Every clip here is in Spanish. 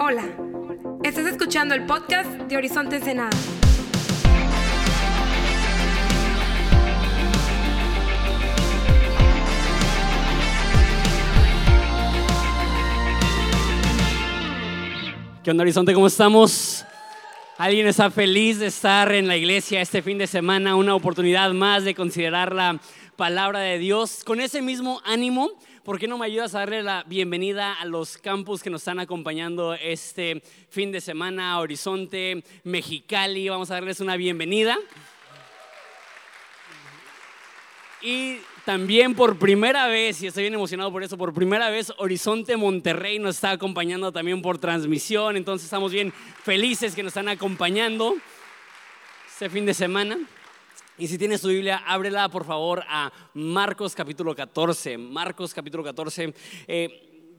Hola, estás escuchando el podcast de Horizonte Ensenada. ¿Qué onda, Horizonte? ¿Cómo estamos? ¿Alguien está feliz de estar en la iglesia este fin de semana? Una oportunidad más de considerar la palabra de Dios. Con ese mismo ánimo, ¿por qué no me ayudas a darle la bienvenida a los campus que nos están acompañando este fin de semana? Horizonte, Mexicali, vamos a darles una bienvenida. Y también por primera vez, y estoy bien emocionado por eso, por primera vez Horizonte Monterrey nos está acompañando también por transmisión, entonces estamos bien felices que nos están acompañando este fin de semana. Y si tienes tu Biblia, ábrela por favor a Marcos capítulo 14. Marcos capítulo 14. Eh,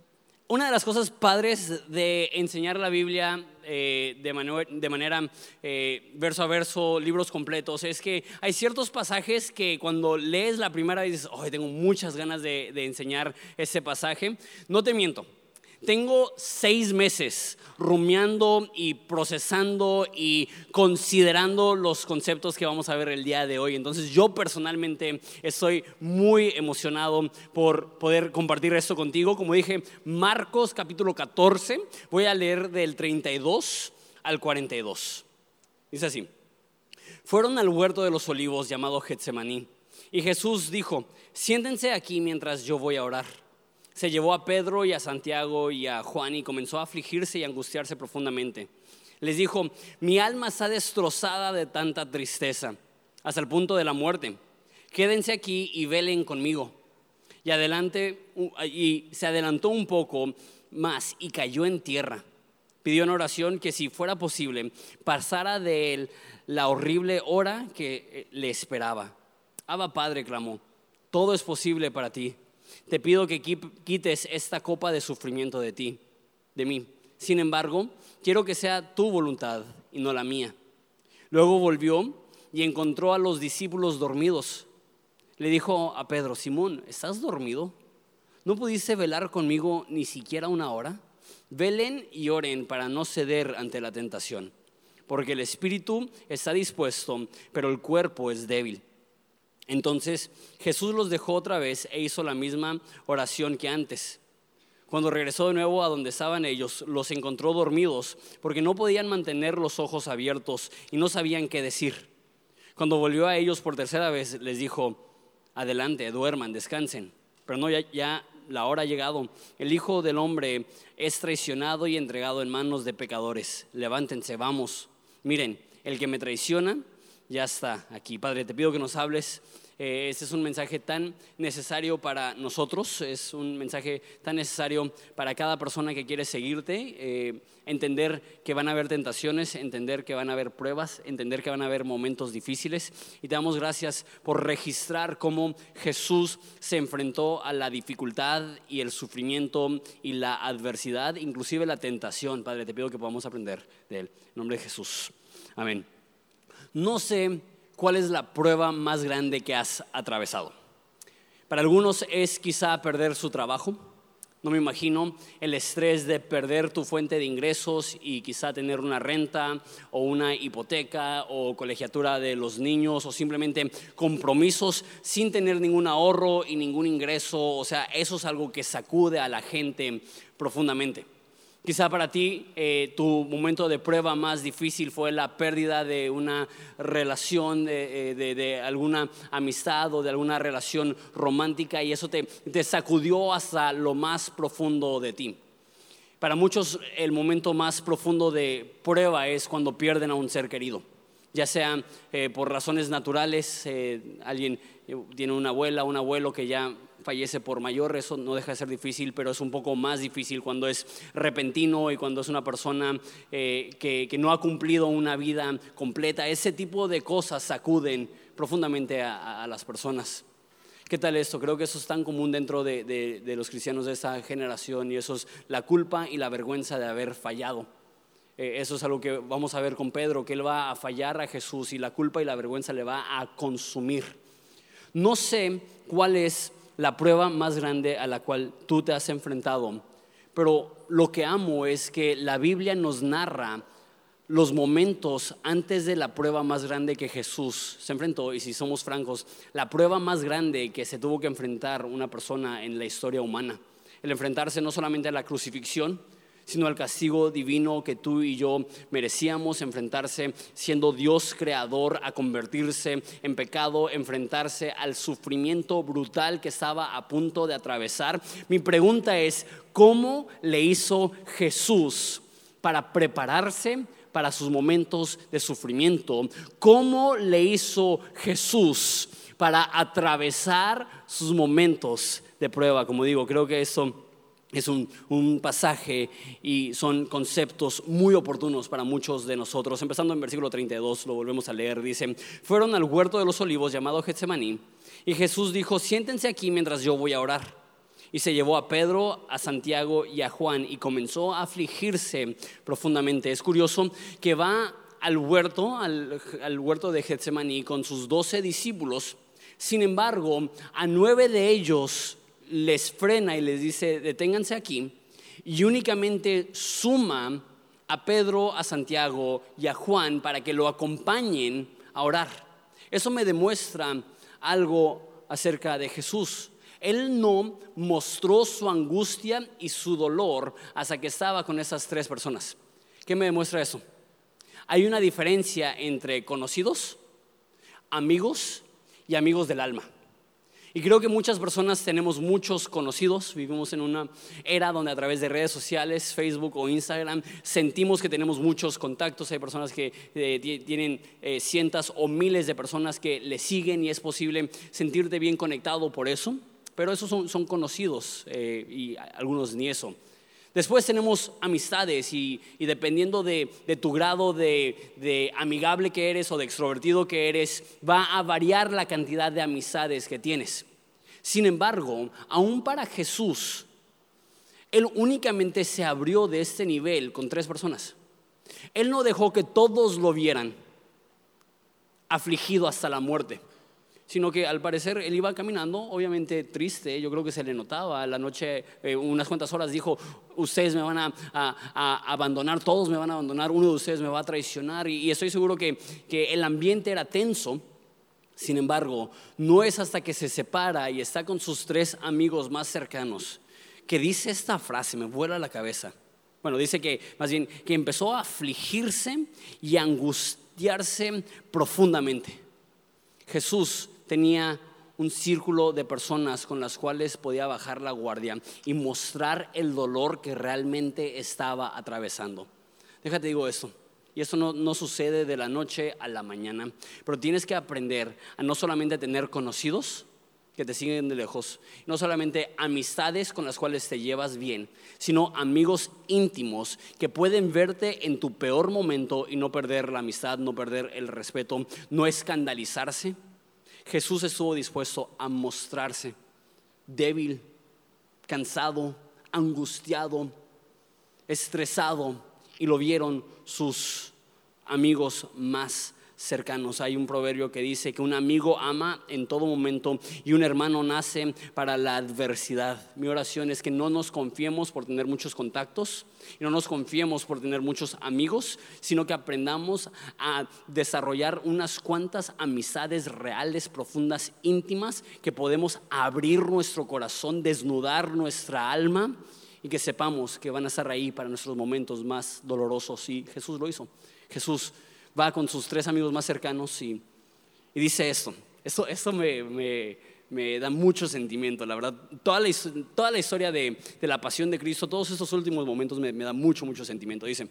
una de las cosas padres de enseñar la Biblia eh, de, manera eh, verso a verso, libros completos, es que hay ciertos pasajes que cuando lees la primera dices, oh, tengo muchas ganas de enseñar ese pasaje. No te miento, tengo seis meses rumiando y procesando y considerando los conceptos que vamos a ver el día de hoy. Entonces yo personalmente estoy muy emocionado por poder compartir esto contigo. Como dije, Marcos capítulo 14, voy a leer del 32 al 42. Dice así, fueron al huerto de los olivos llamado Getsemaní y Jesús dijo, siéntense aquí mientras yo voy a orar se llevó a Pedro y a Santiago y a Juan y comenzó a afligirse y angustiarse profundamente. Les dijo, mi alma está destrozada de tanta tristeza, hasta el punto de la muerte. Quédense aquí y velen conmigo. Y, adelante, y se adelantó un poco más y cayó en tierra. Pidió en oración que si fuera posible pasara de él la horrible hora que eh, le esperaba. Abba Padre, clamó, todo es posible para ti te pido que quites esta copa de sufrimiento de ti, de mí. Sin embargo, quiero que sea tu voluntad y no la mía. Luego volvió y encontró a los discípulos dormidos. Le dijo a Pedro, Simón, ¿estás dormido? ¿No pudiste velar conmigo ni siquiera una hora? Velen y oren para no ceder ante la tentación, porque el espíritu está dispuesto, pero el cuerpo es débil. Entonces Jesús los dejó otra vez e hizo la misma oración que antes. Cuando regresó de nuevo a donde estaban ellos, los encontró dormidos porque no podían mantener los ojos abiertos y no sabían qué decir. Cuando volvió a ellos por tercera vez, les dijo, adelante, duerman, descansen. Pero no, ya, ya la hora ha llegado. El Hijo del Hombre es traicionado y entregado en manos de pecadores. Levántense, vamos. Miren, el que me traiciona ya está aquí. Padre, te pido que nos hables. Eh, este es un mensaje tan necesario para nosotros, es un mensaje tan necesario para cada persona que quiere seguirte, eh, entender que van a haber tentaciones, entender que van a haber pruebas, entender que van a haber momentos difíciles. Y te damos gracias por registrar cómo Jesús se enfrentó a la dificultad y el sufrimiento y la adversidad, inclusive la tentación. Padre, te pido que podamos aprender de él. Nombre de Jesús. Amén. No sé cuál es la prueba más grande que has atravesado. Para algunos es quizá perder su trabajo. No me imagino el estrés de perder tu fuente de ingresos y quizá tener una renta o una hipoteca o colegiatura de los niños o simplemente compromisos sin tener ningún ahorro y ningún ingreso. O sea, eso es algo que sacude a la gente profundamente. Quizá para ti eh, tu momento de prueba más difícil fue la pérdida de una relación, de, eh, alguna amistad o de alguna relación romántica y eso te, te sacudió hasta lo más profundo de ti. Para muchos el momento más profundo de prueba es cuando pierden a un ser querido, ya sea eh, por razones naturales, alguien tiene una abuela, un abuelo que ya fallece por mayor, eso no deja de ser difícil, pero es un poco más difícil cuando es repentino y cuando es una persona eh, que, no ha cumplido una vida completa. Ese tipo de cosas sacuden profundamente a, las personas. ¿Qué tal esto? Creo que eso es tan común dentro de, los cristianos de esta generación y eso es la culpa y la vergüenza de haber fallado. Eh, eso es algo que vamos a ver con Pedro, que él va a fallar a Jesús y la culpa y la vergüenza le va a consumir. No sé cuál es la prueba más grande a la cual tú te has enfrentado, pero lo que amo es que la Biblia nos narra los momentos antes de la prueba más grande que Jesús se enfrentó, y si somos francos, la prueba más grande que se tuvo que enfrentar una persona en la historia humana. El enfrentarse no solamente a la crucifixión, sino al castigo divino que tú y yo merecíamos, enfrentarse siendo Dios creador, a convertirse en pecado, enfrentarse al sufrimiento brutal que estaba a punto de atravesar. Mi pregunta es, ¿cómo le hizo Jesús para prepararse? para sus momentos de sufrimiento. ¿Cómo le hizo Jesús para atravesar sus momentos de prueba? Como digo, creo que eso es un, pasaje y son conceptos muy oportunos para muchos de nosotros. Empezando en versículo 32, lo volvemos a leer, dice, fueron al huerto de los olivos llamado Getsemaní y Jesús dijo, siéntense aquí mientras yo voy a orar. Y se llevó a Pedro, a Santiago y a Juan y comenzó a afligirse profundamente. Es curioso que va al huerto, al, al huerto de Getsemaní con sus doce discípulos. Sin embargo, a nueve de ellos les frena y les dice, deténganse aquí, y únicamente suma a Pedro, a Santiago y a Juan para que lo acompañen a orar. Eso me demuestra algo acerca de Jesús. Él no mostró su angustia y su dolor hasta que estaba con esas tres personas. ¿Qué me demuestra eso? Hay una diferencia entre conocidos, amigos y amigos del alma. Y creo que muchas personas tenemos muchos conocidos, vivimos en una era donde a través de redes sociales, Facebook o Instagram, sentimos que tenemos muchos contactos. Hay personas que eh, tienen eh, cientos o miles de personas que le siguen y es posible sentirte bien conectado por eso pero esos son, conocidos eh, y algunos ni eso. Después tenemos amistades y, dependiendo de, tu grado de, de, amigable que eres o de extrovertido que eres, va a variar la cantidad de amistades que tienes. Sin embargo, aún para Jesús, Él únicamente se abrió de este nivel con tres personas. Él no dejó que todos lo vieran afligido hasta la muerte sino que al parecer él iba caminando, obviamente triste, yo creo que se le notaba, la noche, eh, unas cuantas horas dijo, ustedes me van a, abandonar, todos me van a abandonar, uno de ustedes me va a traicionar, y, estoy seguro que, que el ambiente era tenso, sin embargo, no es hasta que se separa y está con sus tres amigos más cercanos que dice esta frase, me vuela la cabeza. Bueno, dice que más bien que empezó a afligirse y angustiarse profundamente. Jesús tenía un círculo de personas con las cuales podía bajar la guardia y mostrar el dolor que realmente estaba atravesando. Déjate digo esto. Y esto no, no, sucede de la noche a la mañana, pero tienes que aprender a no solamente tener conocidos que te siguen de lejos, no solamente amistades con las cuales te llevas bien, sino amigos íntimos que pueden verte en tu peor momento y no perder la amistad, no perder el respeto, no escandalizarse. Jesús estuvo dispuesto a mostrarse débil, cansado, angustiado, estresado, y lo vieron sus amigos más cercanos. Hay un proverbio que dice que un amigo ama en todo momento y un hermano nace para la adversidad. Mi oración es que no nos confiemos por tener muchos contactos y no nos confiemos por tener muchos amigos, sino que aprendamos a desarrollar unas cuantas amistades reales, profundas, íntimas, que podemos abrir nuestro corazón, desnudar nuestra alma y que sepamos que van a estar ahí para nuestros momentos más dolorosos. Y Jesús lo hizo. Jesús va con sus tres amigos más cercanos y, dice esto. Esto, me, da mucho sentimiento, la verdad. Toda la, toda la historia de, la pasión de Cristo, todos estos últimos momentos me, da mucho, mucho sentimiento. Dice,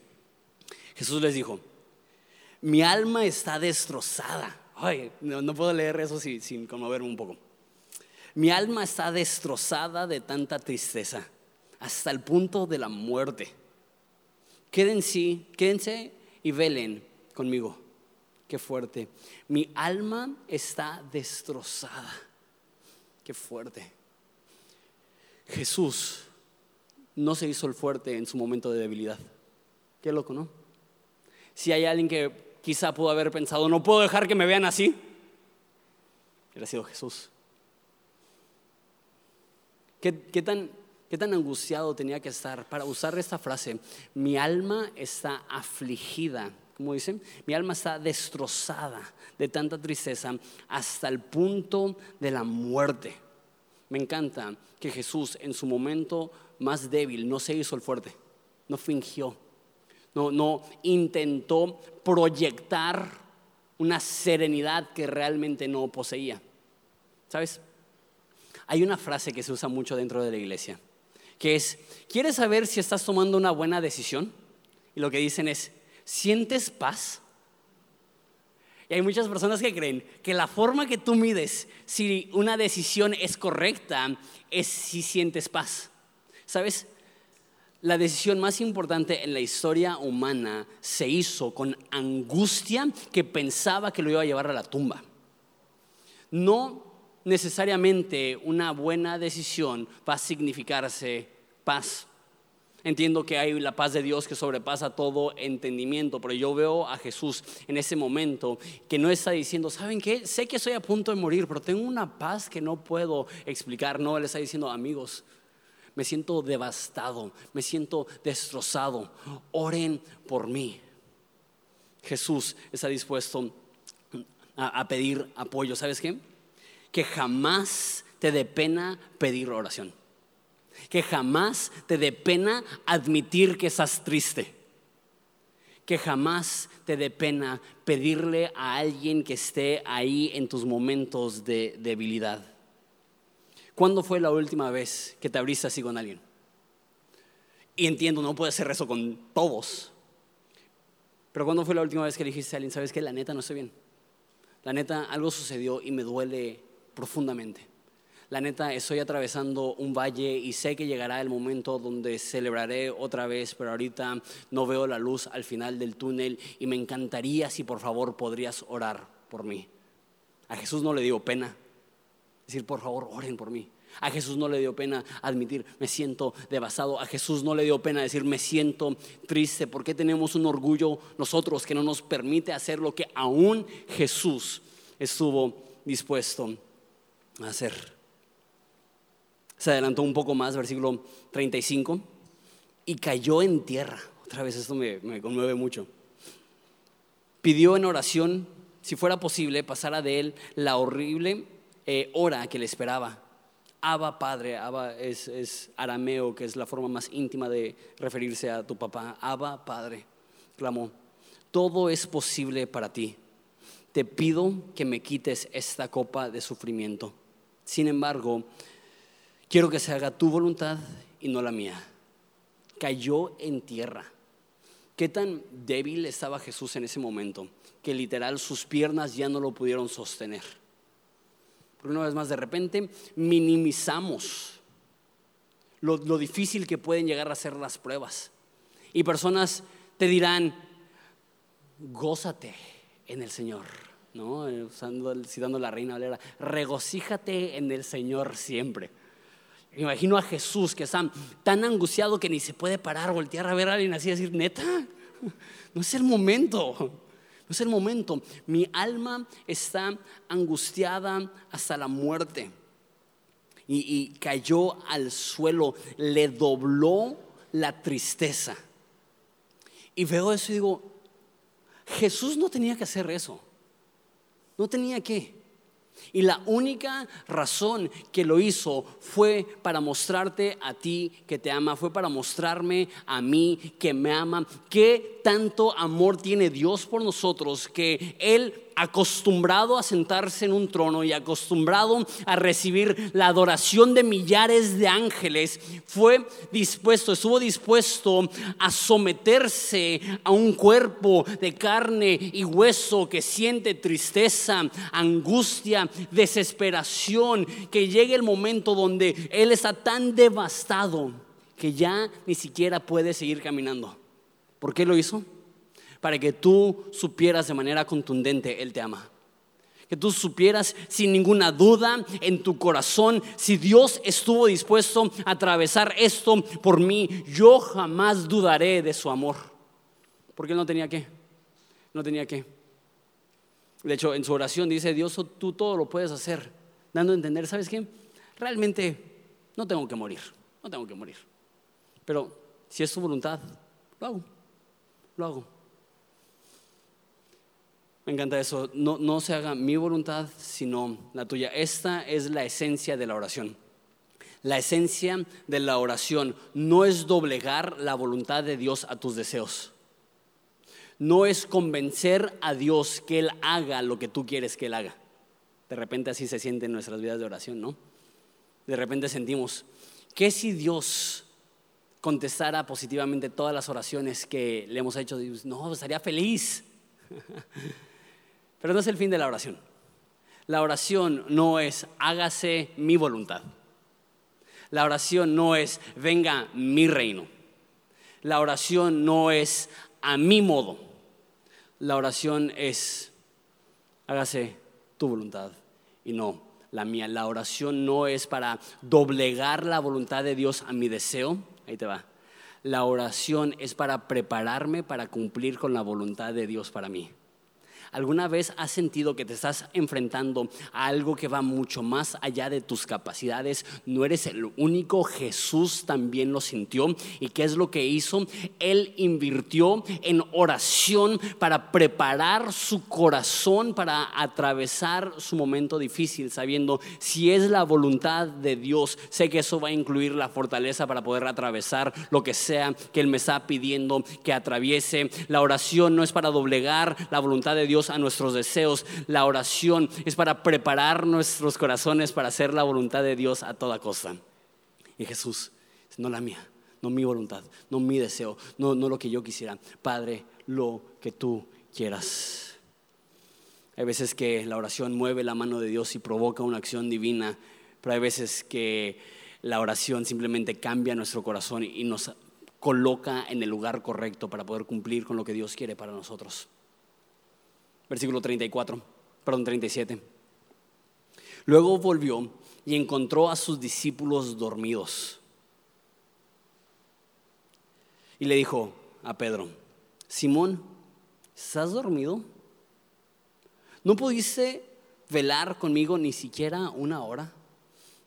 Jesús les dijo, mi alma está destrozada. Ay, no, puedo leer eso sin, sin conmoverme un poco. Mi alma está destrozada de tanta tristeza, hasta el punto de la muerte. Quédense, quédense y velen conmigo. Qué fuerte. Mi alma está destrozada. Qué fuerte. Jesús no se hizo el fuerte en su momento de debilidad. Qué loco, ¿no? Si hay alguien que quizá pudo haber pensado, no puedo dejar que me vean así, hubiera sido Jesús. ¿Qué, tan ¿Qué tan angustiado tenía que estar para usar esta frase? Mi alma está afligida. ¿Cómo dicen? Mi alma está destrozada de tanta tristeza hasta el punto de la muerte. Me encanta que Jesús en su momento más débil no se hizo el fuerte, no fingió, no, no intentó proyectar una serenidad que realmente no poseía. ¿Sabes? Hay una frase que se usa mucho dentro de la iglesia que es, ¿quieres saber si estás tomando una buena decisión? Y lo que dicen es, ¿sientes paz? Y hay muchas personas que creen que la forma que tú mides si una decisión es correcta es si sientes paz. ¿Sabes? La decisión más importante en la historia humana se hizo con angustia que pensaba que lo iba a llevar a la tumba. No necesariamente una buena decisión va a significarse paz. Entiendo que hay la paz de Dios que sobrepasa todo entendimiento, pero yo veo a Jesús en ese momento que no está diciendo, ¿saben qué? Sé que estoy a punto de morir, pero tengo una paz que no puedo explicar. No, Él está diciendo, amigos, me siento devastado, me siento destrozado, oren por mí. Jesús está dispuesto a, pedir apoyo. ¿Sabes qué? Que jamás te dé pena pedir oración. Que jamás te dé pena admitir que estás triste. Que jamás te dé pena pedirle a alguien que esté ahí en tus momentos de debilidad. ¿Cuándo fue la última vez que te abriste así con alguien? Y entiendo, no puedes hacer eso con todos. Pero ¿cuándo fue la última vez que dijiste a alguien, sabes que la neta no estoy bien? La neta, algo sucedió y me duele profundamente. La neta, estoy atravesando un valle y sé que llegará el momento donde celebraré otra vez, pero ahorita no veo la luz al final del túnel y me encantaría si por favor podrías orar por mí. A Jesús no le dio pena decir, por favor, oren por mí. A Jesús no le dio pena admitir, me siento devastado. A Jesús no le dio pena decir, me siento triste. porque tenemos un orgullo nosotros que no nos permite hacer lo que aún Jesús estuvo dispuesto hacer. Se adelantó un poco más, versículo 35, y cayó en tierra. Otra vez esto me, conmueve mucho. Pidió en oración, si fuera posible, pasara de él la horrible eh, hora que le esperaba. Abba Padre, Abba es, es, arameo, que es la forma más íntima de referirse a tu papá. Abba Padre, clamó, todo es posible para ti. Te pido que me quites esta copa de sufrimiento. Sin embargo, quiero que se haga tu voluntad y no la mía. Cayó en tierra. Qué tan débil estaba Jesús en ese momento que literal sus piernas ya no lo pudieron sostener. Porque una vez más, de repente minimizamos lo, lo difícil que pueden llegar a ser las pruebas. Y personas te dirán, gózate en el Señor ¿no? Usando, citando la reina Valera, regocíjate en el Señor siempre. Imagino a Jesús que está tan angustiado que ni se puede parar, voltear a ver a alguien así y decir, neta, no es el momento, no es el momento. Mi alma está angustiada hasta la muerte. Y, y cayó al suelo, le dobló la tristeza. Y veo eso y digo, Jesús no tenía que hacer eso. No tenía que. Y la única razón que lo hizo fue para mostrarte a ti que te ama, fue para mostrarme a mí que me ama, qué tanto amor tiene Dios por nosotros que Él acostumbrado a sentarse en un trono y acostumbrado a recibir la adoración de millares de ángeles, fue dispuesto, estuvo dispuesto a someterse a un cuerpo de carne y hueso que siente tristeza, angustia, desesperación, que llegue el momento donde Él está tan devastado que ya ni siquiera puede seguir caminando. ¿Por qué lo hizo? Para que tú supieras de manera contundente, Él te ama. Que tú supieras sin ninguna duda en tu corazón, si Dios estuvo dispuesto a atravesar esto por mí, yo jamás dudaré de su amor. Porque Él no tenía que, no tenía que. De hecho, en su oración dice, Dios, tú todo lo puedes hacer, dando a entender, ¿sabes qué? Realmente no tengo que morir, no tengo que morir. Pero si es su voluntad, lo hago, lo hago. Me encanta eso, no, no se haga mi voluntad, sino la tuya. Esta es la esencia de la oración. La esencia de la oración no es doblegar la voluntad de Dios a tus deseos. No es convencer a Dios que Él haga lo que tú quieres que Él haga. De repente así se siente en nuestras vidas de oración, ¿no? De repente sentimos, ¿qué si Dios contestara positivamente todas las oraciones que le hemos hecho? No, estaría feliz. Pero no es el fin de la oración. La oración no es hágase mi voluntad. La oración no es venga mi reino. La oración no es a mi modo. La oración es hágase tu voluntad y no la mía. La oración no es para doblegar la voluntad de Dios a mi deseo. Ahí te va. La oración es para prepararme para cumplir con la voluntad de Dios para mí. ¿Alguna vez has sentido que te estás enfrentando a algo que va mucho más allá de tus capacidades? No eres el único, Jesús también lo sintió. ¿Y qué es lo que hizo? Él invirtió en oración para preparar su corazón para atravesar su momento difícil, sabiendo si es la voluntad de Dios, sé que eso va a incluir la fortaleza para poder atravesar lo que sea que Él me está pidiendo que atraviese. La oración no es para doblegar la voluntad de Dios a nuestros deseos. La oración es para preparar nuestros corazones para hacer la voluntad de Dios a toda costa. Y Jesús, no la mía, no mi voluntad, no mi deseo, no, no lo que yo quisiera. Padre, lo que tú quieras. Hay veces que la oración mueve la mano de Dios y provoca una acción divina, pero hay veces que la oración simplemente cambia nuestro corazón y nos coloca en el lugar correcto para poder cumplir con lo que Dios quiere para nosotros versículo 34, perdón, 37. Luego volvió y encontró a sus discípulos dormidos. Y le dijo a Pedro, Simón, ¿estás dormido? ¿No pudiste velar conmigo ni siquiera una hora?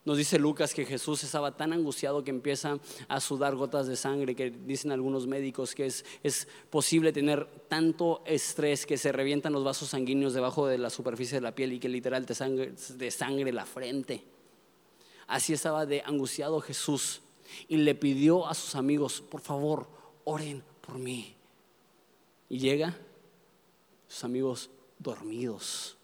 Nos dice Lucas que Jesús estaba tan angustiado que empieza a sudar gotas de sangre, que dicen algunos médicos que es, es, posible tener tanto estrés que se revientan los vasos sanguíneos debajo de la superficie de la piel y que literal te sangre, de sangre la frente. Así estaba de angustiado Jesús y le pidió a sus amigos, por favor, oren por mí. Y llega, sus amigos dormidos.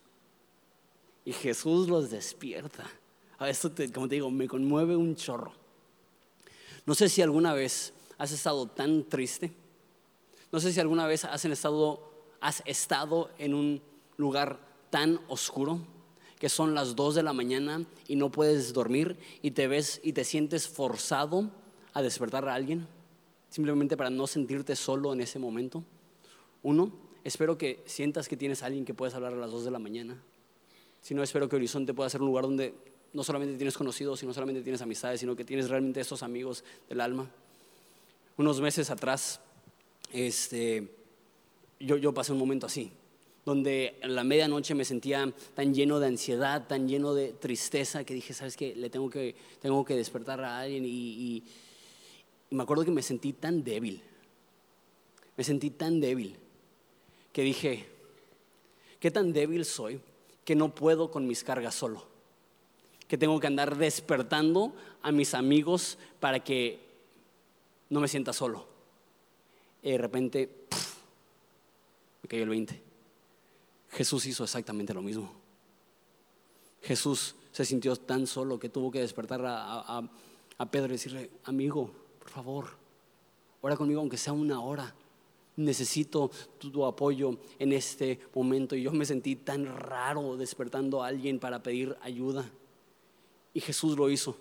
Y Jesús los despierta. A esto, como te digo, me conmueve un chorro. No sé si alguna vez has estado tan triste. No sé si alguna vez has estado, has estado en un lugar tan oscuro que son las 2 de la mañana y no puedes dormir y te ves y te sientes forzado a despertar a alguien simplemente para no sentirte solo en ese momento. Uno, espero que sientas que tienes a alguien que puedes hablar a las 2 de la mañana. Si no, espero que Horizonte pueda ser un lugar donde no solamente tienes conocidos, sino solamente tienes amistades, sino que tienes realmente estos amigos del alma. Unos meses atrás, este, yo, yo pasé un momento así, donde en la medianoche me sentía tan lleno de ansiedad, tan lleno de tristeza, que dije, ¿sabes qué? Le tengo que, tengo que despertar a alguien y, y me acuerdo que me sentí tan débil, me sentí tan débil, que dije, ¿qué tan débil soy que no puedo con mis cargas solo? Que tengo que andar despertando a mis amigos para que no me sienta solo. Y de repente, me cayó el 20. Jesús hizo exactamente lo mismo. Jesús se sintió tan solo que tuvo que despertar a, a Pedro y decirle, amigo, por favor, ora conmigo aunque sea una hora. Necesito tu, tu, apoyo en este momento. Y yo me sentí tan raro despertando a alguien para pedir ayuda. Y Jesús lo hizo.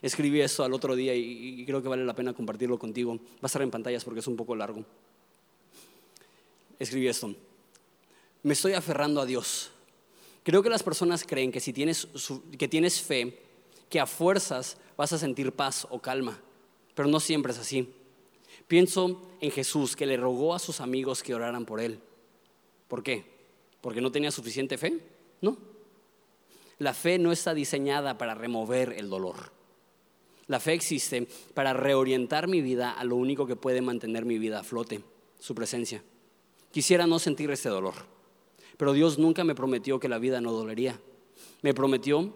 Escribí esto al otro día y, creo que vale la pena compartirlo contigo. Va a estar en pantallas porque es un poco largo. Escribí esto. Me estoy aferrando a Dios. Creo que las personas creen que si tienes, que tienes fe, que a fuerzas vas a sentir paz o calma, pero no siempre es así. Pienso en Jesús que le rogó a sus amigos que oraran por él. ¿Por qué? ¿Porque no tenía suficiente fe? No. La fe no está diseñada para remover el dolor. La fe existe para reorientar mi vida a lo único que puede mantener mi vida a flote, su presencia. Quisiera no sentir este dolor, pero Dios nunca me prometió que la vida no dolería. Me prometió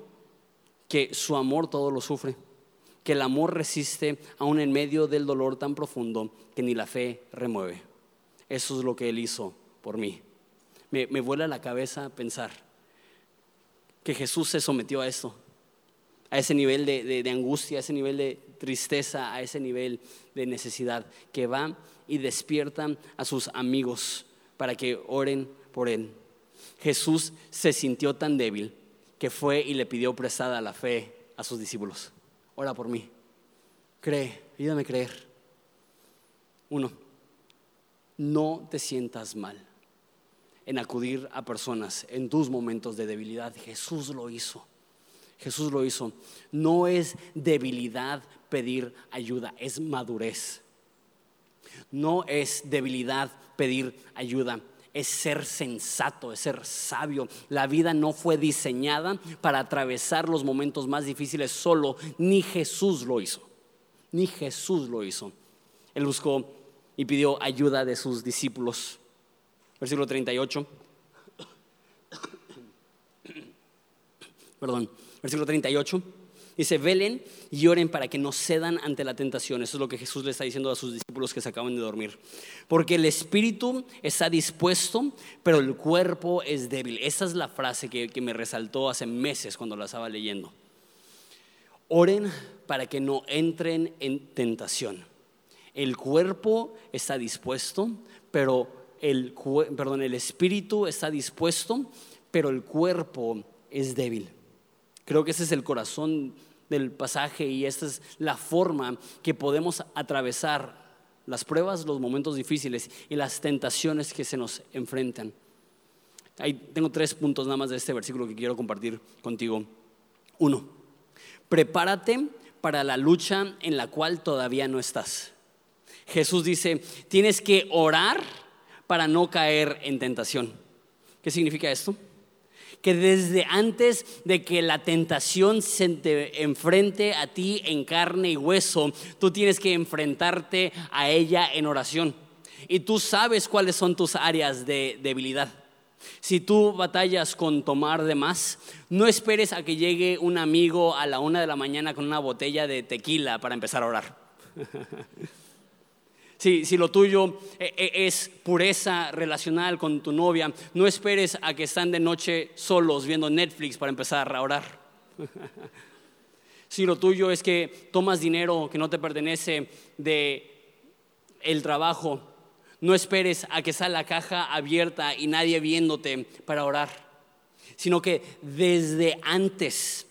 que su amor todo lo sufre, que el amor resiste aún en medio del dolor tan profundo que ni la fe remueve. Eso es lo que Él hizo por mí. Me, me vuela la cabeza pensar que Jesús se sometió a esto, a ese nivel de, de, angustia, a ese nivel de tristeza, a ese nivel de necesidad, que va y despierta a sus amigos para que oren por Él. Jesús se sintió tan débil que fue y le pidió prestada la fe a sus discípulos. Ora por mí. Cree, ayúdame a creer. Uno, no te sientas mal en acudir a personas en tus momentos de debilidad. Jesús lo hizo. Jesús lo hizo. No es debilidad pedir ayuda, es madurez. No es debilidad pedir ayuda, es ser sensato, es ser sabio. La vida no fue diseñada para atravesar los momentos más difíciles solo, ni Jesús lo hizo. Ni Jesús lo hizo. Él buscó y pidió ayuda de sus discípulos. Versículo 38. Perdón, versículo 38. Dice, velen y oren para que no cedan ante la tentación. Eso es lo que Jesús le está diciendo a sus discípulos que se acaban de dormir. Porque el espíritu está dispuesto, pero el cuerpo es débil. Esa es la frase que, que me resaltó hace meses cuando la estaba leyendo. Oren para que no entren en tentación. El cuerpo está dispuesto, pero el, perdón, el espíritu está dispuesto, pero el cuerpo es débil. Creo que ese es el corazón del pasaje y esta es la forma que podemos atravesar las pruebas, los momentos difíciles y las tentaciones que se nos enfrentan. Ahí tengo tres puntos nada más de este versículo que quiero compartir contigo. Uno, prepárate para la lucha en la cual todavía no estás. Jesús dice, tienes que orar para no caer en tentación. ¿Qué significa esto? Que desde antes de que la tentación se te enfrente a ti en carne y hueso, tú tienes que enfrentarte a ella en oración. Y tú sabes cuáles son tus áreas de debilidad. Si tú batallas con tomar de más, no esperes a que llegue un amigo a la una de la mañana con una botella de tequila para empezar a orar. Si, lo tuyo eh, eh, es pureza relacional con tu novia, no esperes a que están de noche solos viendo Netflix para empezar a orar. si lo tuyo es que tomas dinero que no te pertenece de el trabajo, no esperes a que sea la caja abierta y nadie viéndote para orar, sino que desde antes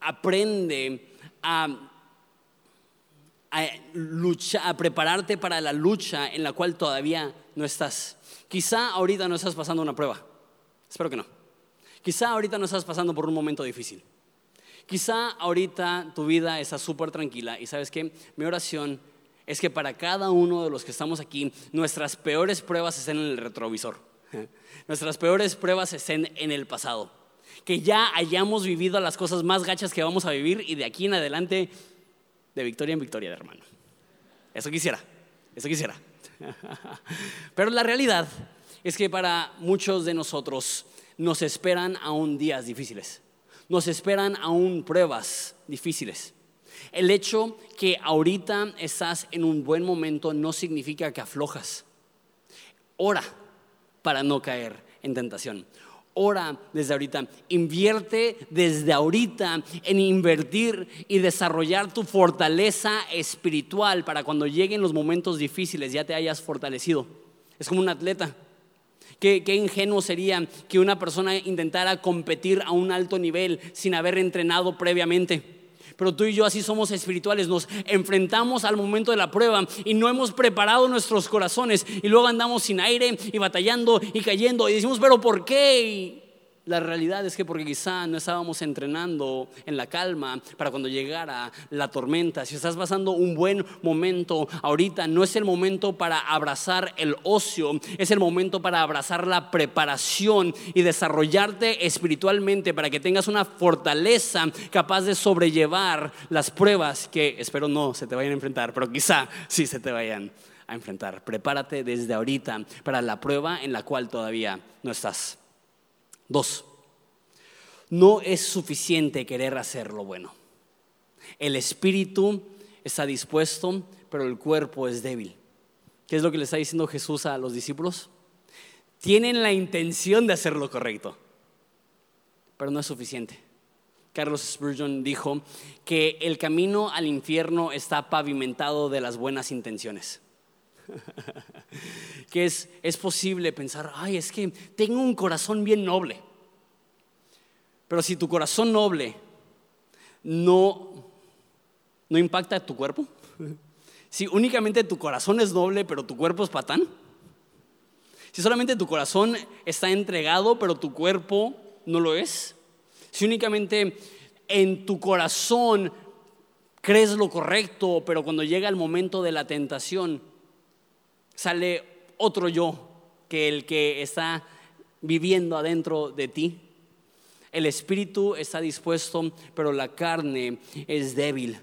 aprende a a, a prepararte para la lucha en la cual todavía no estás. Quizá ahorita no estás pasando una prueba. Espero que no. Quizá ahorita no estás pasando por un momento difícil. Quizá ahorita tu vida está súper tranquila y sabes que mi oración es que para cada uno de los que estamos aquí, nuestras peores pruebas estén en el retrovisor. Nuestras peores pruebas estén en el pasado. Que ya hayamos vivido las cosas más gachas que vamos a vivir y de aquí en adelante de victoria en victoria, hermano. Eso quisiera, eso quisiera. Pero la realidad es que para muchos de nosotros nos esperan aún días difíciles, nos esperan aún pruebas difíciles. El hecho que ahorita estás en un buen momento no significa que aflojas. Ora para no caer en tentación. Ora desde ahorita, invierte desde ahorita en invertir y desarrollar tu fortaleza espiritual para cuando lleguen los momentos difíciles ya te hayas fortalecido. Es como un atleta. Qué, qué, ingenuo sería que una persona intentara competir a un alto nivel sin haber entrenado previamente. Pero tú y yo así somos espirituales, nos enfrentamos al momento de la prueba y no hemos preparado nuestros corazones. Y luego andamos sin aire y batallando y cayendo. Y decimos, pero ¿por qué? La realidad es que porque quizá no estábamos entrenando en la calma para cuando llegara la tormenta. Si estás pasando un buen momento ahorita, no es el momento para abrazar el ocio, es el momento para abrazar la preparación y desarrollarte espiritualmente para que tengas una fortaleza capaz de sobrellevar las pruebas que espero no se te vayan a enfrentar, pero quizá sí se te vayan a enfrentar. Prepárate desde ahorita para la prueba en la cual todavía no estás. Dos, no es suficiente querer hacer lo bueno. El espíritu está dispuesto, pero el cuerpo es débil. ¿Qué es lo que le está diciendo Jesús a los discípulos? Tienen la intención de hacer lo correcto, pero no es suficiente. Carlos Spurgeon dijo que el camino al infierno está pavimentado de las buenas intenciones. que es, es posible pensar, ay, es que tengo un corazón bien noble. Pero si tu corazón noble no, no impacta tu cuerpo, si únicamente tu corazón es noble, pero tu cuerpo es patán, si solamente tu corazón está entregado, pero tu cuerpo no lo es, si únicamente en tu corazón crees lo correcto, pero cuando llega el momento de la tentación, sale otro yo que el que está viviendo adentro de ti. El espíritu está dispuesto, pero la carne es débil.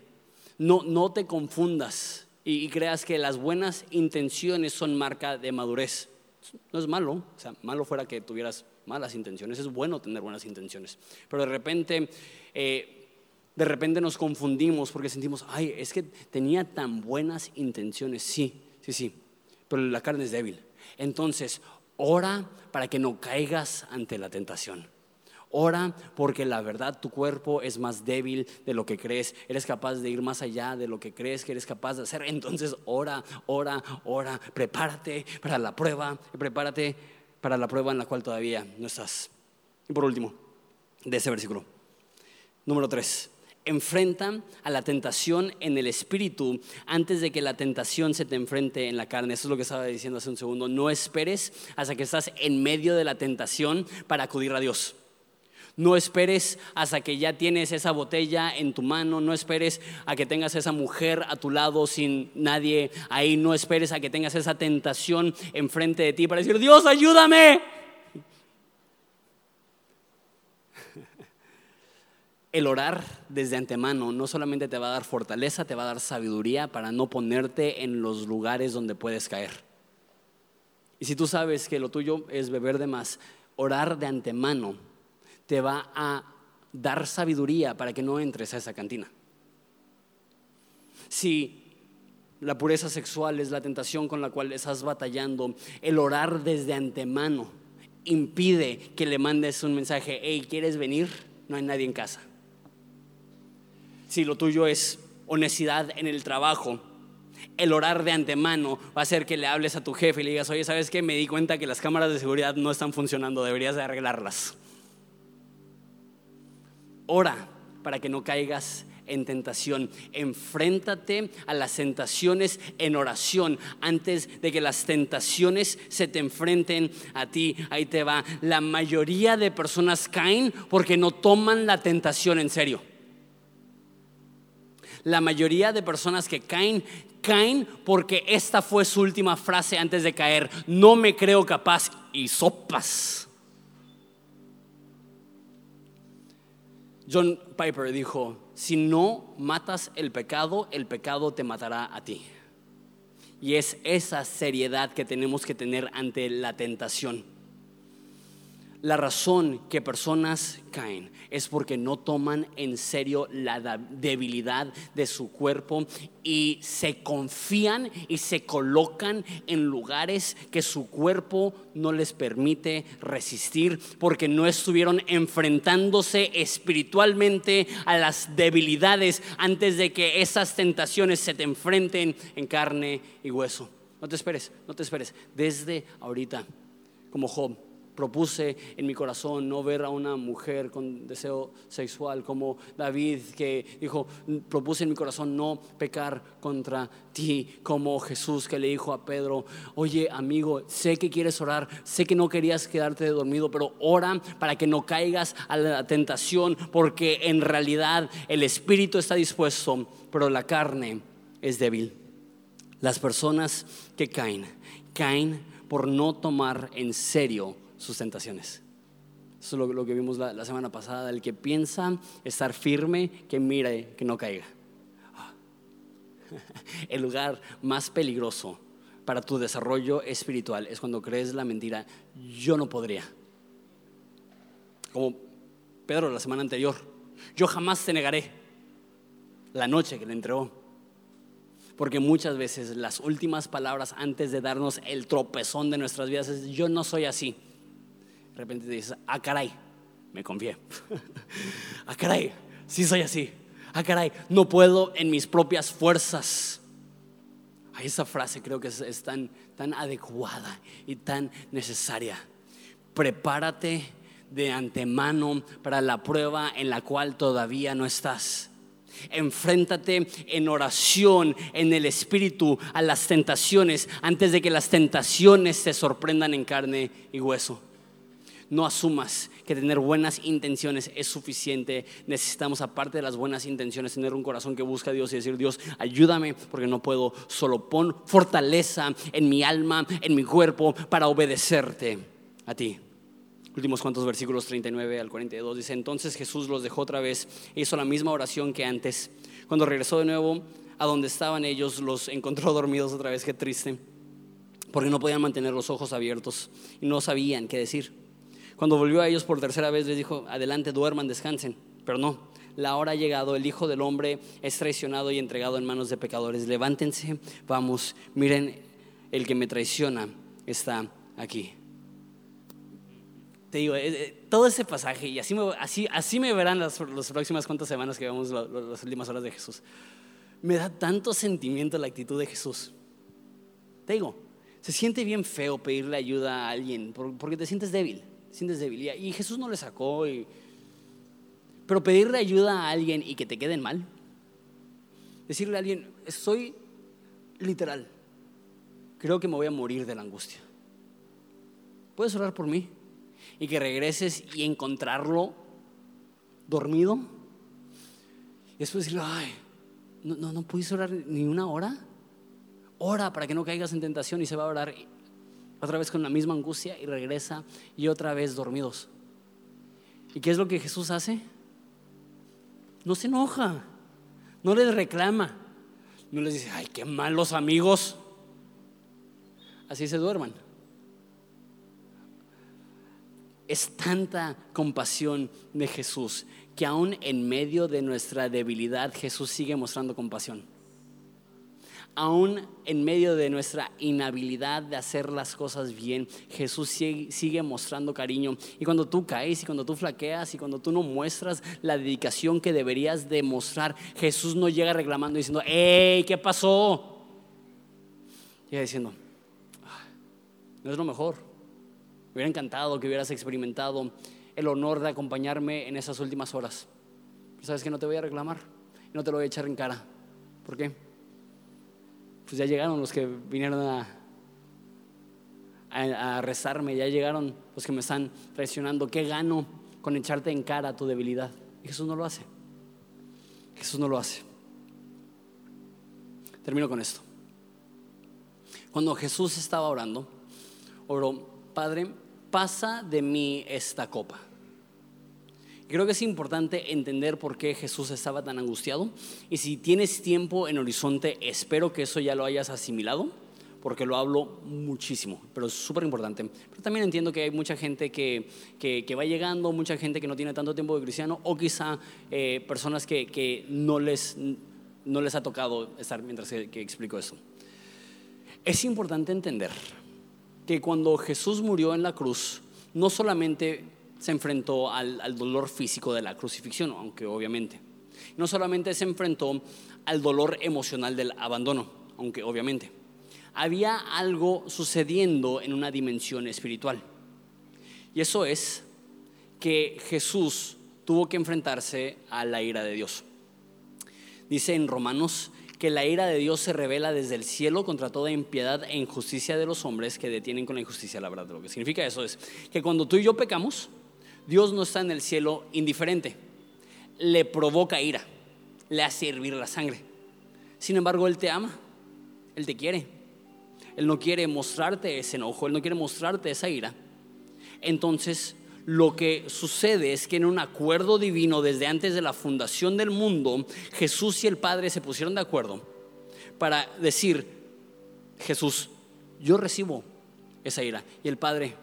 No, no te confundas y, creas que las buenas intenciones son marca de madurez. No es malo, o sea, malo fuera que tuvieras malas intenciones, es bueno tener buenas intenciones, pero de repente, eh, de repente nos confundimos porque sentimos, ay, es que tenía tan buenas intenciones, sí, sí, sí, pero la carne es débil. Entonces, ora para que no caigas ante la tentación. Ora porque la verdad tu cuerpo es más débil de lo que crees. Eres capaz de ir más allá de lo que crees que eres capaz de hacer. Entonces ora, ora, ora. Prepárate para la prueba. Prepárate para la prueba en la cual todavía no estás. Y por último, de ese versículo. Número 3 enfrenta a la tentación en el espíritu antes de que la tentación se te enfrente en la carne. Eso es lo que estaba diciendo hace un segundo. No esperes hasta que estás en medio de la tentación para acudir a Dios. No esperes hasta que ya tienes esa botella en tu mano, no esperes a que tengas esa mujer a tu lado sin nadie ahí, no esperes a que tengas esa tentación enfrente de ti para decir, Dios, ayúdame. El orar desde antemano no solamente te va a dar fortaleza, te va a dar sabiduría para no ponerte en los lugares donde puedes caer. Y si tú sabes que lo tuyo es beber de más, orar de antemano te va a dar sabiduría para que no entres a esa cantina. Si la pureza sexual es la tentación con la cual estás batallando, el orar desde antemano impide que le mandes un mensaje, hey, ¿quieres venir? No hay nadie en casa si lo tuyo es honestidad en el trabajo, el orar de antemano va a hacer que le hables a tu jefe y le digas, oye, ¿sabes qué? Me di cuenta que las cámaras de seguridad no están funcionando, deberías de arreglarlas. Ora para que no caigas en tentación. Enfréntate a las tentaciones en oración antes de que las tentaciones se te enfrenten a ti. Ahí te va. La mayoría de personas caen porque no toman la tentación en serio. La mayoría de personas que caen, caen porque esta fue su última frase antes de caer. No me creo capaz y sopas. John Piper dijo, si no matas el pecado, el pecado te matará a ti. Y es esa seriedad que tenemos que tener ante la tentación. La razón que personas caen es porque no toman en serio la debilidad de su cuerpo y se confían y se colocan en lugares que su cuerpo no les permite resistir porque no estuvieron enfrentándose espiritualmente a las debilidades antes de que esas tentaciones se te enfrenten en carne y hueso. No te esperes, no te esperes. Desde ahorita, como Job Propuse en mi corazón no ver a una mujer con deseo sexual como David que dijo, propuse en mi corazón no pecar contra ti como Jesús que le dijo a Pedro, oye amigo, sé que quieres orar, sé que no querías quedarte dormido, pero ora para que no caigas a la tentación porque en realidad el espíritu está dispuesto, pero la carne es débil. Las personas que caen, caen por no tomar en serio sus tentaciones. Eso es lo, que vimos la, semana pasada, el que piensa estar firme, que mire, que no caiga. El lugar más peligroso para tu desarrollo espiritual es cuando crees la mentira, yo no podría. Como Pedro la semana anterior, yo jamás te negaré la noche que le entregó. Porque muchas veces las últimas palabras antes de darnos el tropezón de nuestras vidas es, yo no soy así de repente te dices, ah, caray, me confié. ah, caray, sí soy así. Ah, caray, no puedo en mis propias fuerzas. esa frase creo que es, tan, tan adecuada y tan necesaria. Prepárate de antemano para la prueba en la cual todavía no estás. Enfréntate en oración, en el espíritu, a las tentaciones, antes de que las tentaciones te sorprendan en carne y hueso no asumas que tener buenas intenciones es suficiente. Necesitamos, aparte de las buenas intenciones, tener un corazón que busca a Dios y decir, Dios, ayúdame porque no puedo. Solo pon fortaleza en mi alma, en mi cuerpo, para obedecerte a ti. Últimos cuantos versículos 39 al 42 dice, entonces Jesús los dejó otra vez e hizo la misma oración que antes. Cuando regresó de nuevo a donde estaban ellos, los encontró dormidos otra vez, qué triste, porque no podían mantener los ojos abiertos y no sabían qué decir. Cuando volvió a ellos por tercera vez les dijo, adelante, duerman, descansen. Pero no, la hora ha llegado, el Hijo del Hombre es traicionado y entregado en manos de pecadores. Levántense, vamos, miren, el que me traiciona está aquí. Te digo, eh, eh, todo ese pasaje, y así me, así, así me verán las, próximas cuantas semanas que vemos las últimas horas de Jesús. Me da tanto sentimiento la actitud de Jesús. Te digo, se siente bien feo pedirle ayuda a alguien porque te sientes débil sientes debilidad. Y Jesús no le sacó. Pero pedirle ayuda a alguien y que te queden mal. Decirle a alguien, estoy literal. Creo que me voy a morir de la angustia. ¿Puedes orar por mí? Y que regreses y encontrarlo dormido. Y después decirle, ay, no, no, no pudiste orar ni una hora. Ora para que no caigas en tentación y se va a orar otra vez con la misma angustia y regresa y otra vez dormidos. ¿Y qué es lo que Jesús hace? No se enoja, no les reclama, no les dice, ay, qué malos amigos. Así se duerman. Es tanta compasión de Jesús que aún en medio de nuestra debilidad Jesús sigue mostrando compasión aún en medio de nuestra inhabilidad de hacer las cosas bien, Jesús sigue, mostrando cariño. Y cuando tú caes y cuando tú flaqueas y cuando tú no muestras la dedicación que deberías demostrar, Jesús no llega reclamando diciendo, ¡Ey, qué pasó! Llega diciendo, ah, no es lo mejor. Me hubiera encantado que hubieras experimentado el honor de acompañarme en esas últimas horas. Pero sabes que no te voy a reclamar, no te lo voy a echar en cara. ¿Por qué? Pues ya llegaron los que vinieron a, rezarme, ya llegaron los que me están traicionando. ¿Qué gano con echarte en cara tu debilidad? Y Jesús no lo hace. Jesús no lo hace. Termino con esto. Cuando Jesús estaba orando, oró, Padre, pasa de mí esta copa. Creo que es importante entender por qué Jesús estaba tan angustiado. Y si tienes tiempo en horizonte, espero que eso ya lo hayas asimilado, porque lo hablo muchísimo, pero es súper importante. Pero también entiendo que hay mucha gente que, que, va llegando, mucha gente que no tiene tanto tiempo de cristiano, o quizá eh, personas que, que, no, les, no les ha tocado estar mientras que, que explico eso. Es importante entender que cuando Jesús murió en la cruz, no solamente se enfrentó al, dolor físico de la crucifixión, aunque obviamente. No solamente se enfrentó al dolor emocional del abandono, aunque obviamente. Había algo sucediendo en una dimensión espiritual. Y eso es que Jesús tuvo que enfrentarse a la ira de Dios. Dice en Romanos que la ira de Dios se revela desde el cielo contra toda impiedad e injusticia de los hombres que detienen con la injusticia la verdad. Lo que significa eso es que cuando tú y yo pecamos, Dios no está en el cielo indiferente, le provoca ira, le hace hervir la sangre. Sin embargo, Él te ama, Él te quiere, Él no quiere mostrarte ese enojo, Él no quiere mostrarte esa ira. Entonces, lo que sucede es que en un acuerdo divino desde antes de la fundación del mundo, Jesús y el Padre se pusieron de acuerdo para decir, Jesús, yo recibo esa ira. Y el Padre,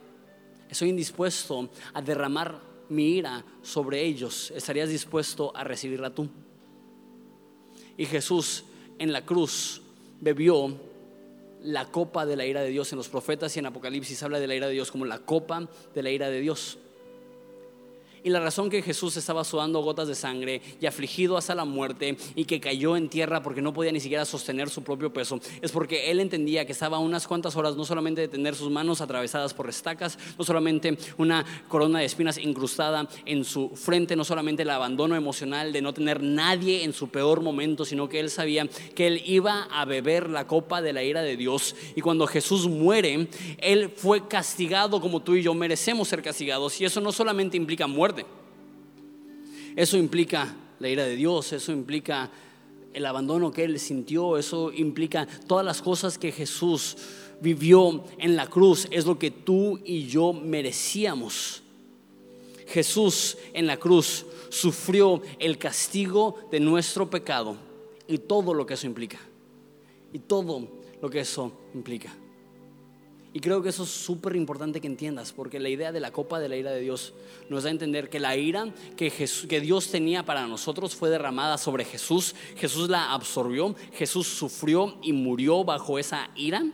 estoy indispuesto a derramar mi ira sobre ellos. ¿Estarías dispuesto a recibirla tú? Y Jesús en la cruz bebió la copa de la ira de Dios. En los profetas y en Apocalipsis habla de la ira de Dios como la copa de la ira de Dios. Y la razón que Jesús estaba sudando gotas de sangre y afligido hasta la muerte y que cayó en tierra porque no podía ni siquiera sostener su propio peso es porque él entendía que estaba unas cuantas horas no solamente de tener sus manos atravesadas por estacas, no solamente una corona de espinas incrustada en su frente, no solamente el abandono emocional de no tener nadie en su peor momento, sino que él sabía que él iba a beber la copa de la ira de Dios. Y cuando Jesús muere, él fue castigado como tú y yo merecemos ser castigados. Y eso no solamente implica muerte, eso implica la ira de Dios, eso implica el abandono que Él sintió, eso implica todas las cosas que Jesús vivió en la cruz, es lo que tú y yo merecíamos. Jesús en la cruz sufrió el castigo de nuestro pecado y todo lo que eso implica. Y todo lo que eso implica. Y creo que eso es súper importante que entiendas, porque la idea de la copa de la ira de Dios nos da a entender que la ira que, que Dios tenía para nosotros fue derramada sobre Jesús. Jesús la absorbió, Jesús sufrió y murió bajo esa ira.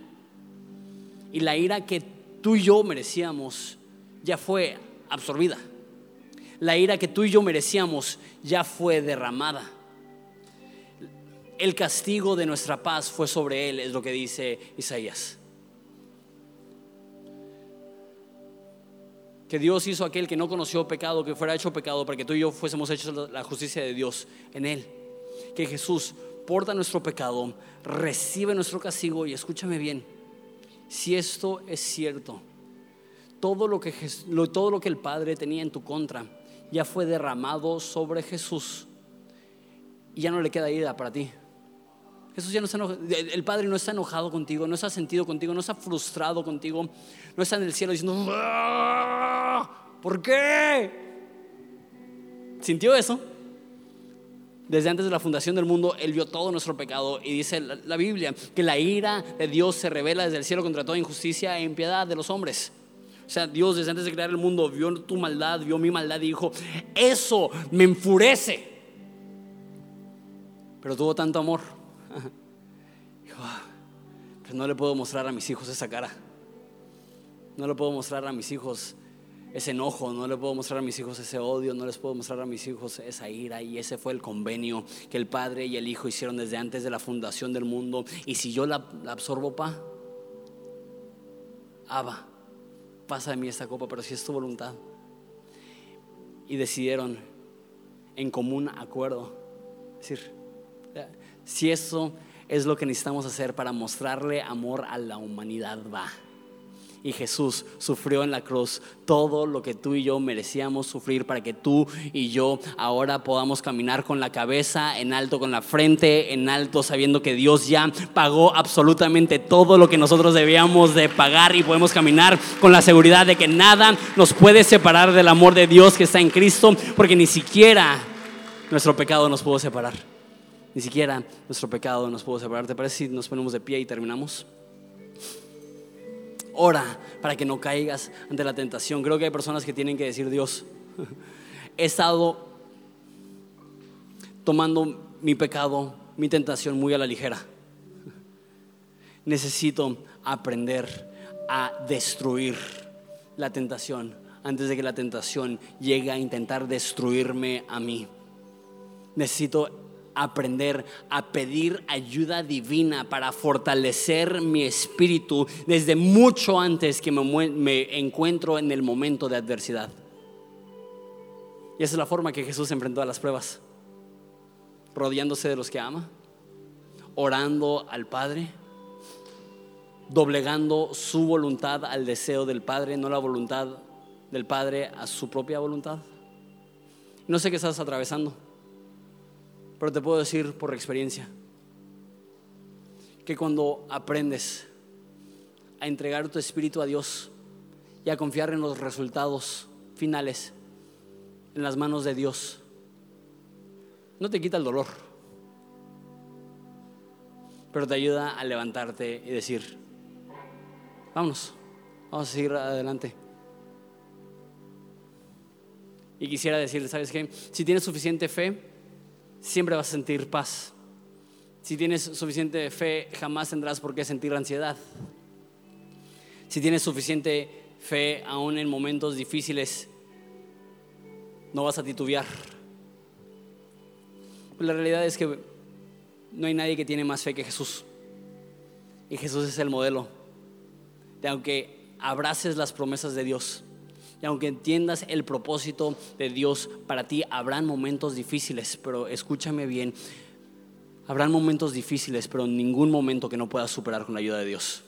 Y la ira que tú y yo merecíamos ya fue absorbida. La ira que tú y yo merecíamos ya fue derramada. El castigo de nuestra paz fue sobre él, es lo que dice Isaías. Que Dios hizo aquel que no conoció pecado, que fuera hecho pecado, para que tú y yo fuésemos hechos la justicia de Dios en Él. Que Jesús porta nuestro pecado, recibe nuestro castigo y escúchame bien, si esto es cierto, todo lo que, todo lo que el Padre tenía en tu contra ya fue derramado sobre Jesús y ya no le queda ira para ti. Jesús ya no está enojado. El Padre no está enojado contigo, no está sentido contigo, no está frustrado contigo, no está en el cielo diciendo, ah, ¿por qué? ¿Sintió eso? Desde antes de la fundación del mundo, Él vio todo nuestro pecado y dice la, Biblia que la ira de Dios se revela desde el cielo contra toda injusticia e impiedad de los hombres. O sea, Dios desde antes de crear el mundo vio tu maldad, vio mi maldad y dijo, eso me enfurece. Pero tuvo tanto amor pero no le puedo mostrar a mis hijos esa cara. No le puedo mostrar a mis hijos ese enojo, no le puedo mostrar a mis hijos ese odio, no les puedo mostrar a mis hijos esa ira. Y ese fue el convenio que el Padre y el Hijo hicieron desde antes de la fundación del mundo. Y si yo la, absorbo, pa, Abba, pasa de mí esta copa, pero si es tu voluntad. Y decidieron en común acuerdo, decir, si eso es lo que necesitamos hacer para mostrarle amor a la humanidad, va. Y Jesús sufrió en la cruz todo lo que tú y yo merecíamos sufrir para que tú y yo ahora podamos caminar con la cabeza en alto, con la frente en alto, sabiendo que Dios ya pagó absolutamente todo lo que nosotros debíamos de pagar y podemos caminar con la seguridad de que nada nos puede separar del amor de Dios que está en Cristo, porque ni siquiera nuestro pecado nos pudo separar. Ni siquiera nuestro pecado nos pudo separar. ¿Te parece si nos ponemos de pie y terminamos? Ora para que no caigas ante la tentación. Creo que hay personas que tienen que decir, Dios, he estado tomando mi pecado, mi tentación muy a la ligera. Necesito aprender a destruir la tentación antes de que la tentación llegue a intentar destruirme a mí. Necesito aprender a pedir ayuda divina para fortalecer mi espíritu desde mucho antes que me, encuentro en el momento de adversidad. Y esa es la forma que Jesús enfrentó a las pruebas, rodeándose de los que ama, orando al Padre, doblegando su voluntad al deseo del Padre, no la voluntad del Padre a su propia voluntad. No sé qué estás atravesando, pero te puedo decir por experiencia que cuando aprendes a entregar tu espíritu a Dios y a confiar en los resultados finales, en las manos de Dios, no te quita el dolor, pero te ayuda a levantarte y decir, vámonos, vamos a seguir adelante. Y quisiera decirle, ¿sabes qué? Si tienes suficiente fe, siempre vas a sentir paz. Si tienes suficiente fe, jamás tendrás por qué sentir ansiedad. Si tienes suficiente fe, aún en momentos difíciles, no vas a titubear. La realidad es que no hay nadie que tiene más fe que Jesús. Y Jesús es el modelo de aunque abraces las promesas de Dios, y aunque entiendas el propósito de Dios para ti, habrán momentos difíciles, pero escúchame bien, habrán momentos difíciles, pero ningún momento que no puedas superar con la ayuda de Dios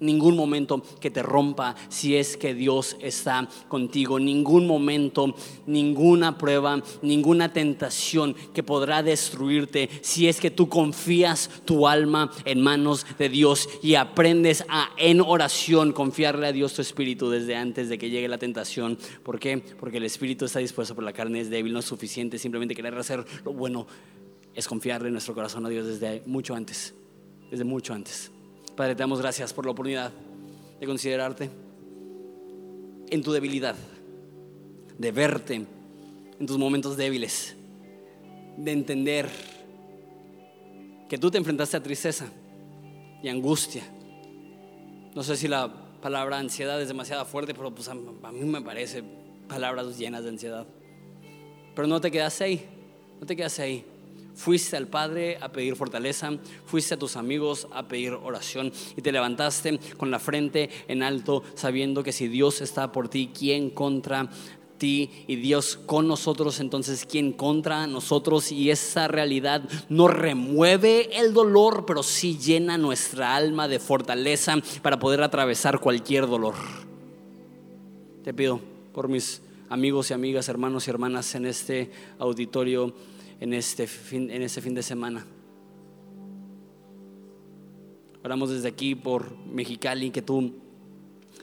ningún momento que te rompa si es que Dios está contigo, ningún momento, ninguna prueba, ninguna tentación que podrá destruirte si es que tú confías tu alma en manos de Dios y aprendes a en oración confiarle a Dios tu espíritu desde antes de que llegue la tentación. ¿Por qué? Porque el espíritu está dispuesto, pero la carne es débil, no es suficiente simplemente querer hacer lo bueno. Es confiarle nuestro corazón a Dios desde mucho antes, desde mucho antes. Padre, te damos gracias por la oportunidad de considerarte en tu debilidad, de verte en tus momentos débiles, de entender que tú te enfrentaste a tristeza y angustia. No sé si la palabra ansiedad es demasiado fuerte, pero pues a, mí me parece palabras llenas de ansiedad. Pero no te quedas ahí, no te quedas ahí. Fuiste al Padre a pedir fortaleza, fuiste a tus amigos a pedir oración y te levantaste con la frente en alto sabiendo que si Dios está por ti, ¿quién contra ti y Dios con nosotros, entonces ¿quién contra nosotros? Y esa realidad no remueve el dolor, pero sí llena nuestra alma de fortaleza para poder atravesar cualquier dolor. Te pido por mis amigos y amigas, hermanos y hermanas en este auditorio en este fin, en este fin de semana. Oramos desde aquí por Mexicali, que tú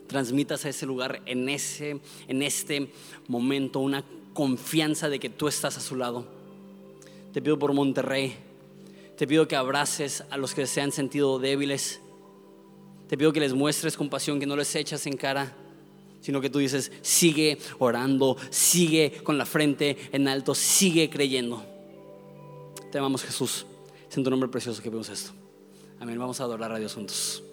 transmitas a ese lugar en, ese, en este momento una confianza de que tú estás a su lado. Te pido por Monterrey, te pido que abraces a los que se han sentido débiles. Te pido que les muestres compasión, que no les echas en cara, sino que tú dices, sigue orando, sigue con la frente en alto, sigue creyendo. Te amamos Jesús. Es en tu nombre precioso que vemos esto. Amén. Vamos a adorar a Dios juntos.